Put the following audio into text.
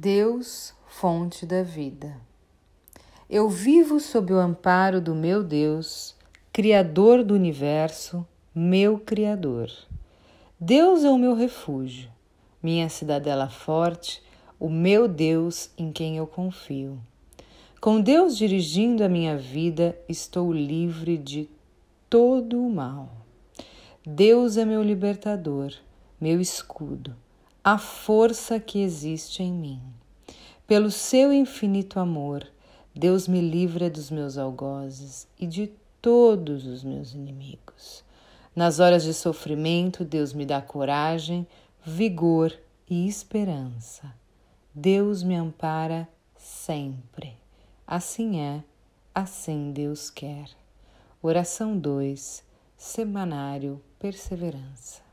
Deus, fonte da vida. Eu vivo sob o amparo do meu Deus, Criador do universo, meu Criador. Deus é o meu refúgio, minha cidadela forte, o meu Deus em quem eu confio. Com Deus dirigindo a minha vida, estou livre de todo o mal. Deus é meu libertador, meu escudo a força que existe em mim. Pelo seu infinito amor, Deus me livra dos meus algozes e de todos os meus inimigos. Nas horas de sofrimento, Deus me dá coragem, vigor e esperança. Deus me ampara sempre. Assim é, assim Deus quer. Oração 2, Semanário Perseverança.